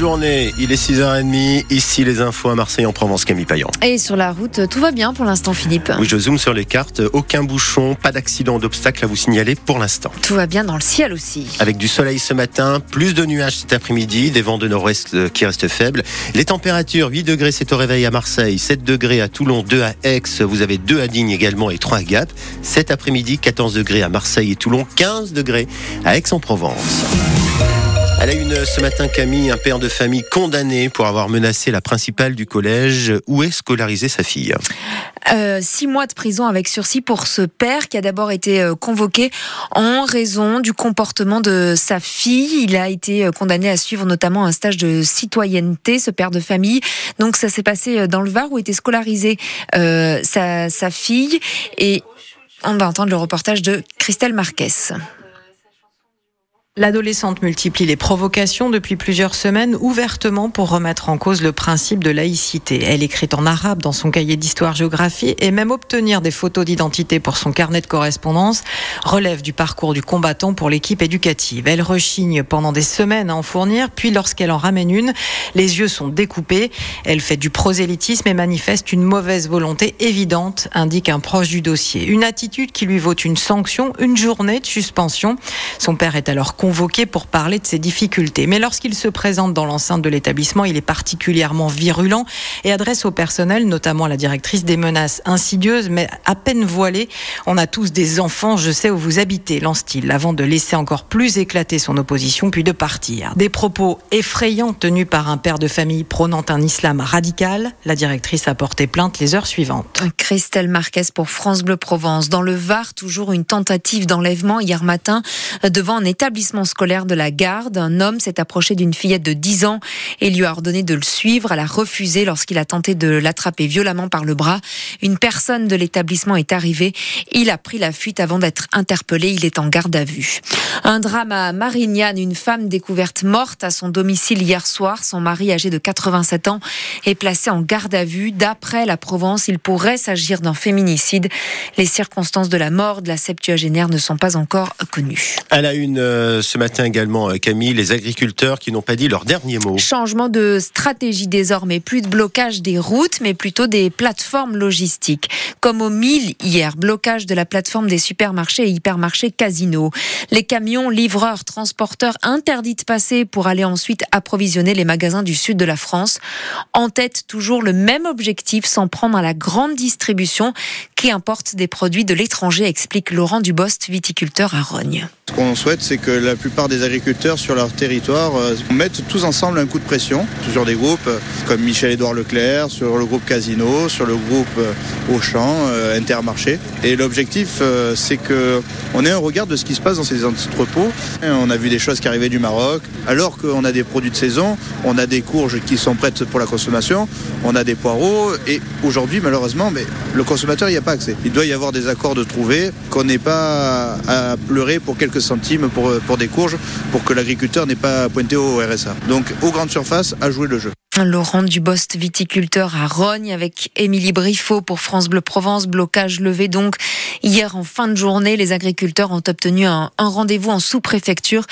journée, il est 6h30. Ici, les infos à Marseille en Provence, Camille Payan. Et sur la route, tout va bien pour l'instant, Philippe Oui, je zoome sur les cartes. Aucun bouchon, pas d'accident d'obstacle à vous signaler pour l'instant. Tout va bien dans le ciel aussi. Avec du soleil ce matin, plus de nuages cet après-midi, des vents de nord-ouest qui restent faibles. Les températures, 8 degrés, c'est au réveil à Marseille, 7 degrés à Toulon, 2 à Aix, vous avez 2 à Digne également et 3 à Gap. Cet après-midi, 14 degrés à Marseille et Toulon, 15 degrés à Aix-en-Provence. Elle a une ce matin, Camille, un père de famille condamné pour avoir menacé la principale du collège où est scolarisée sa fille. Euh, six mois de prison avec sursis pour ce père qui a d'abord été euh, convoqué en raison du comportement de sa fille. Il a été euh, condamné à suivre notamment un stage de citoyenneté, ce père de famille. Donc ça s'est passé dans le Var où était scolarisée sa, sa fille. Et on va entendre le reportage de Christelle Marquez. L'adolescente multiplie les provocations depuis plusieurs semaines ouvertement pour remettre en cause le principe de laïcité. Elle écrit en arabe dans son cahier d'histoire-géographie et même obtenir des photos d'identité pour son carnet de correspondance relève du parcours du combattant pour l'équipe éducative. Elle rechigne pendant des semaines à en fournir, puis lorsqu'elle en ramène une, les yeux sont découpés. Elle fait du prosélytisme et manifeste une mauvaise volonté évidente, indique un proche du dossier. Une attitude qui lui vaut une sanction, une journée de suspension. Son père est alors convoqué pour parler de ses difficultés. Mais lorsqu'il se présente dans l'enceinte de l'établissement, il est particulièrement virulent et adresse au personnel, notamment à la directrice, des menaces insidieuses mais à peine voilées. On a tous des enfants, je sais où vous habitez, lance-t-il, avant de laisser encore plus éclater son opposition puis de partir. Des propos effrayants tenus par un père de famille prônant un islam radical. La directrice a porté plainte les heures suivantes. Christelle Marquez pour France Bleu Provence. Dans le Var, toujours une tentative d'enlèvement hier matin devant un établissement scolaire de la garde. Un homme s'est approché d'une fillette de 10 ans et lui a ordonné de le suivre. Elle a refusé lorsqu'il a tenté de l'attraper violemment par le bras. Une personne de l'établissement est arrivée. Il a pris la fuite avant d'être interpellé. Il est en garde à vue. Un drame à Marignane. Une femme découverte morte à son domicile hier soir. Son mari, âgé de 87 ans, est placé en garde à vue. D'après la Provence, il pourrait s'agir d'un féminicide. Les circonstances de la mort de la septuagénaire ne sont pas encore connues. Elle a une ce matin également, Camille, les agriculteurs qui n'ont pas dit leur dernier mot. Changement de stratégie désormais, plus de blocage des routes, mais plutôt des plateformes logistiques. Comme au 1000 hier, blocage de la plateforme des supermarchés et hypermarchés Casino. Les camions, livreurs, transporteurs interdits de passer pour aller ensuite approvisionner les magasins du sud de la France. En tête, toujours le même objectif, s'en prendre à la grande distribution qui importe des produits de l'étranger, explique Laurent Dubost, viticulteur à Rogne. Qu'on souhaite, c'est que la plupart des agriculteurs sur leur territoire euh, mettent tous ensemble un coup de pression sur des groupes euh, comme Michel-Édouard Leclerc, sur le groupe Casino, sur le groupe euh, Auchan, Intermarché. Et l'objectif, c'est que on ait un regard de ce qui se passe dans ces entrepôts. on a vu des choses qui arrivaient du Maroc. Alors qu'on a des produits de saison, on a des courges qui sont prêtes pour la consommation, on a des poireaux. Et aujourd'hui, malheureusement, mais le consommateur n'y a pas accès. Il doit y avoir des accords de trouver, qu'on n'ait pas à pleurer pour quelques centimes pour, pour des courges, pour que l'agriculteur n'ait pas pointé au RSA. Donc, aux grandes surfaces, à jouer le jeu. Laurent Dubost, viticulteur à Rogne, avec Émilie Briffaut pour France Bleu Provence. Blocage levé donc hier en fin de journée. Les agriculteurs ont obtenu un, rendez-vous en sous-préfecture.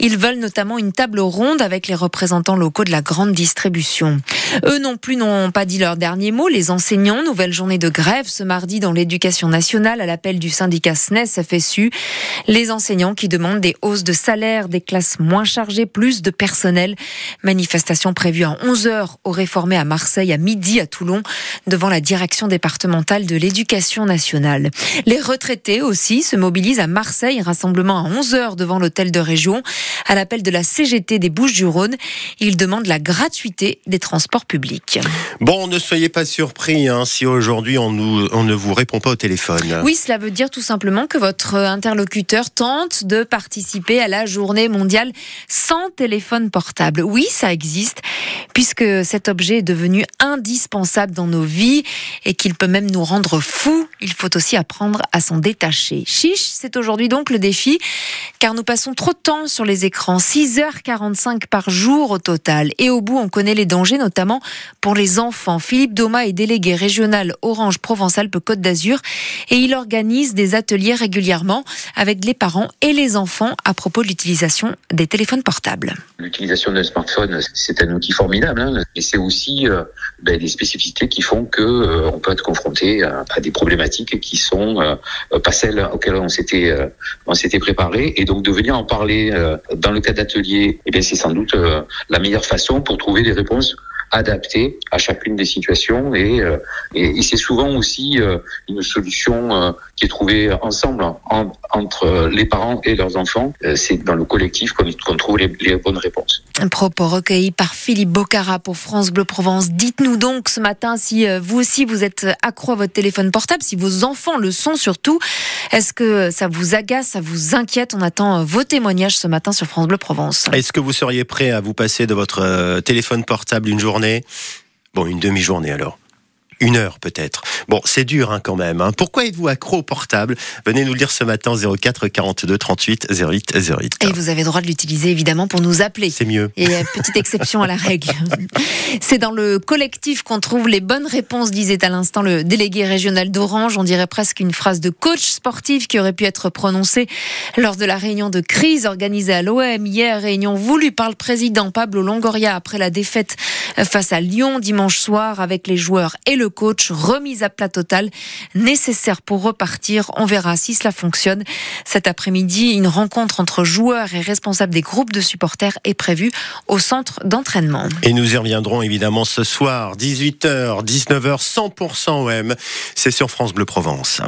Ils veulent notamment une table ronde avec les représentants locaux de la grande distribution. Eux non plus n'ont pas dit leur dernier mot. Les enseignants, nouvelle journée de grève ce mardi dans l'éducation nationale à l'appel du syndicat SNES FSU. Les enseignants qui demandent des hausses de salaire, des classes moins chargées, plus de personnel. Manifestation prévue à 11 heures au réformé à Marseille, à midi à Toulon, devant la direction départementale de l'éducation nationale. Les retraités aussi se mobilisent à Marseille, rassemblement à 11 heures devant l'hôtel de région, à l'appel de la CGT des Bouches-du-Rhône. Ils demandent la gratuité des transports publics. Bon, ne soyez pas surpris hein, si aujourd'hui on, nous, on ne vous répond pas au téléphone. Oui, cela veut dire tout simplement que votre interlocuteur tente de participer à la journée mondiale sans téléphone portable. Oui, ça existe, puisque puisque cet objet est devenu indispensable dans nos vies et qu'il peut même nous rendre fous. Il faut aussi apprendre à s'en détacher. Chiche, c'est aujourd'hui donc le défi, car nous passons trop de temps sur les écrans, 6h45 par jour au total. Et au bout, on connaît les dangers, notamment pour les enfants. Philippe Doma est délégué régional Orange Provence-Alpes-Côte d'Azur et il organise des ateliers régulièrement avec les parents et les enfants à propos de l'utilisation des téléphones portables. L'utilisation d'un smartphone, c'est un outil formidable, hein, mais c'est aussi euh, ben, des spécificités qui font que euh, on peut être confronté à, des problématiques qui sont euh, pas celles auxquelles on s'était on s'était préparé, et donc de venir en parler dans le cadre d'ateliers, eh bien c'est sans doute la meilleure façon pour trouver des réponses adapté à chacune des situations et, euh, et, c'est souvent aussi euh, une solution euh, qui est trouvée ensemble entre les parents et leurs enfants. c'est dans le collectif qu'on trouve les, les, bonnes réponses. Un propos recueilli par Philippe Bocara pour France Bleu Provence. Dites-nous donc ce matin si vous aussi vous êtes accro à votre téléphone portable, si vos enfants le sont surtout. Est-ce que ça vous agace, ça vous inquiète? On attend vos témoignages ce matin sur France Bleu Provence. Est-ce que vous seriez prêt à vous passer de votre téléphone portable une journée Bon, une demi-journée alors une heure peut-être. Bon, c'est dur hein, quand même. Hein. Pourquoi êtes-vous accro au portable? Venez nous le dire ce matin 04 42 38 08 08. Et vous avez le droit de l'utiliser évidemment pour nous appeler. C'est mieux. Et petite exception à la règle. C'est dans le collectif qu'on trouve les bonnes réponses, disait à l'instant le délégué régional d'Orange. On dirait presque une phrase de coach sportif qui aurait pu être prononcée lors de la réunion de crise organisée à l'OM hier. Réunion voulue par le président Pablo Longoria après la défaite face à Lyon dimanche soir avec les joueurs et le coach, remise à plat total, nécessaire pour repartir. On verra si cela fonctionne. Cet après-midi, une rencontre entre joueurs et responsables des groupes de supporters est prévue au centre d'entraînement. Et nous y reviendrons évidemment ce soir, 18h, 19h, 100% OM. C'est sur France Bleu Provence.